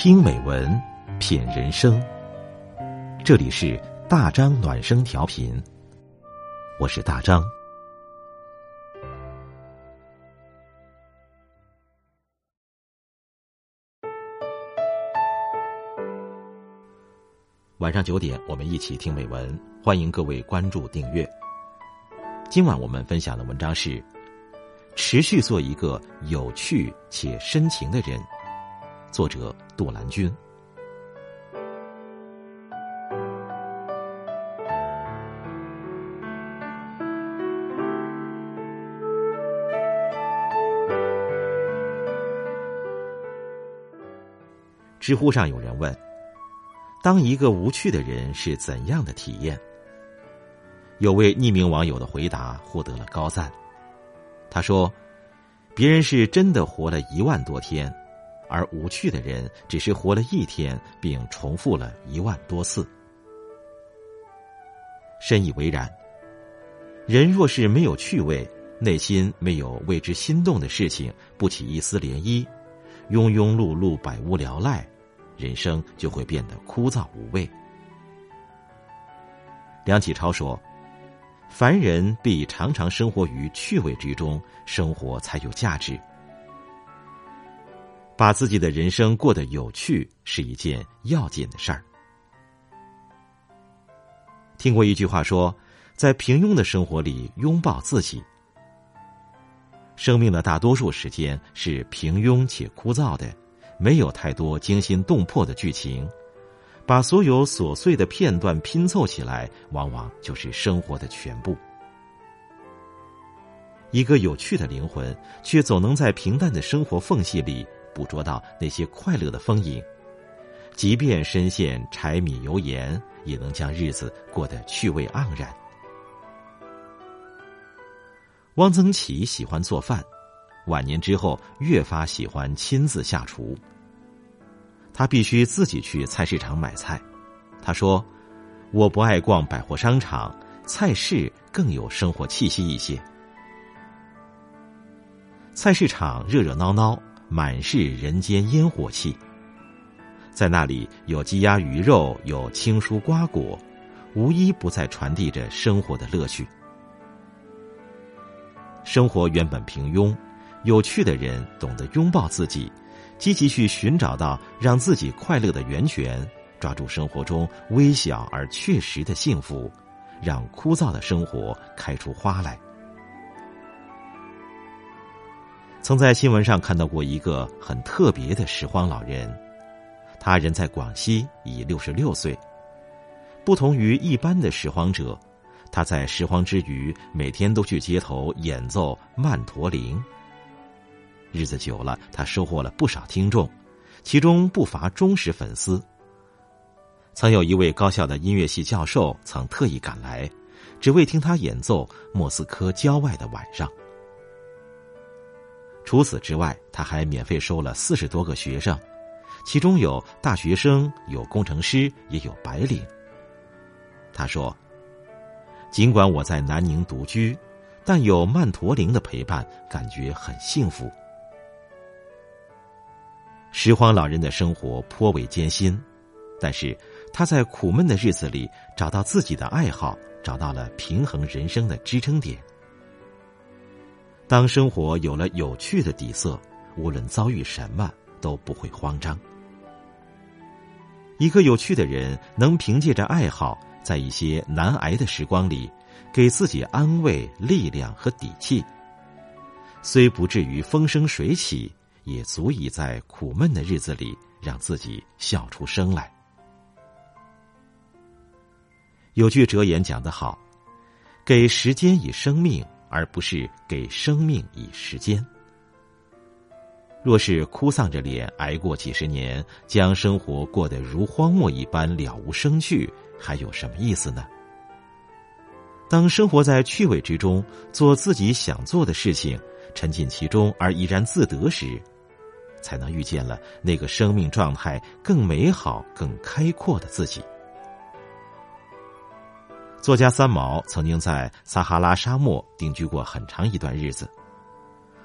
听美文，品人生。这里是大张暖声调频，我是大张。晚上九点，我们一起听美文，欢迎各位关注订阅。今晚我们分享的文章是：持续做一个有趣且深情的人。作者杜兰君。知乎上有人问：“当一个无趣的人是怎样的体验？”有位匿名网友的回答获得了高赞。他说：“别人是真的活了一万多天。”而无趣的人只是活了一天，并重复了一万多次。深以为然。人若是没有趣味，内心没有为之心动的事情，不起一丝涟漪，庸庸碌碌，百无聊赖，人生就会变得枯燥无味。梁启超说：“凡人必常常生活于趣味之中，生活才有价值。”把自己的人生过得有趣是一件要紧的事儿。听过一句话说，在平庸的生活里拥抱自己。生命的大多数时间是平庸且枯燥的，没有太多惊心动魄的剧情。把所有琐碎的片段拼凑起来，往往就是生活的全部。一个有趣的灵魂，却总能在平淡的生活缝隙里。捕捉到那些快乐的风影，即便深陷柴米油盐，也能将日子过得趣味盎然。汪曾祺喜欢做饭，晚年之后越发喜欢亲自下厨。他必须自己去菜市场买菜。他说：“我不爱逛百货商场，菜市更有生活气息一些。菜市场热热闹闹。”满是人间烟火气，在那里有鸡鸭鱼肉，有青蔬瓜果，无一不在传递着生活的乐趣。生活原本平庸，有趣的人懂得拥抱自己，积极去寻找到让自己快乐的源泉，抓住生活中微小而确实的幸福，让枯燥的生活开出花来。曾在新闻上看到过一个很特别的拾荒老人，他人在广西，已六十六岁。不同于一般的拾荒者，他在拾荒之余，每天都去街头演奏曼陀铃。日子久了，他收获了不少听众，其中不乏忠实粉丝。曾有一位高校的音乐系教授曾特意赶来，只为听他演奏《莫斯科郊外的晚上》。除此之外，他还免费收了四十多个学生，其中有大学生，有工程师，也有白领。他说：“尽管我在南宁独居，但有曼陀林的陪伴，感觉很幸福。”拾荒老人的生活颇为艰辛，但是他在苦闷的日子里找到自己的爱好，找到了平衡人生的支撑点。当生活有了有趣的底色，无论遭遇什么都不会慌张。一个有趣的人，能凭借着爱好，在一些难挨的时光里，给自己安慰、力量和底气。虽不至于风生水起，也足以在苦闷的日子里让自己笑出声来。有句哲言讲得好：“给时间以生命。”而不是给生命以时间。若是哭丧着脸挨过几十年，将生活过得如荒漠一般了无生趣，还有什么意思呢？当生活在趣味之中，做自己想做的事情，沉浸其中而怡然自得时，才能遇见了那个生命状态更美好、更开阔的自己。作家三毛曾经在撒哈拉沙漠定居过很长一段日子，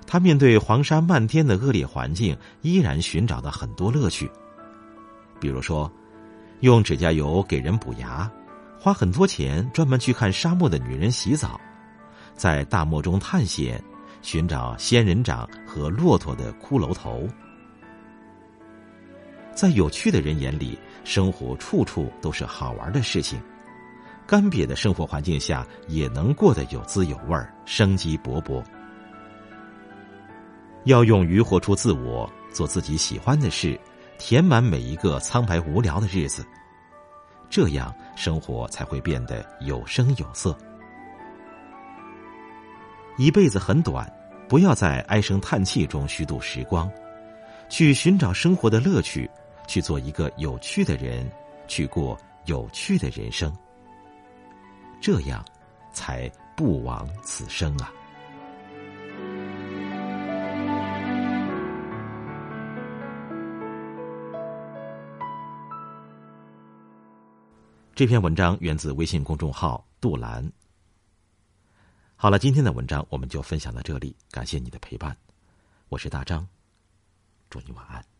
他面对黄沙漫天的恶劣环境，依然寻找到很多乐趣。比如说，用指甲油给人补牙，花很多钱专门去看沙漠的女人洗澡，在大漠中探险，寻找仙人掌和骆驼的骷髅头。在有趣的人眼里，生活处处都是好玩的事情。干瘪的生活环境下，也能过得有滋有味儿，生机勃勃。要勇于活出自我，做自己喜欢的事，填满每一个苍白无聊的日子，这样生活才会变得有声有色。一辈子很短，不要在唉声叹气中虚度时光，去寻找生活的乐趣，去做一个有趣的人，去过有趣的人生。这样，才不枉此生啊！这篇文章源自微信公众号“杜兰”。好了，今天的文章我们就分享到这里，感谢你的陪伴，我是大张，祝你晚安。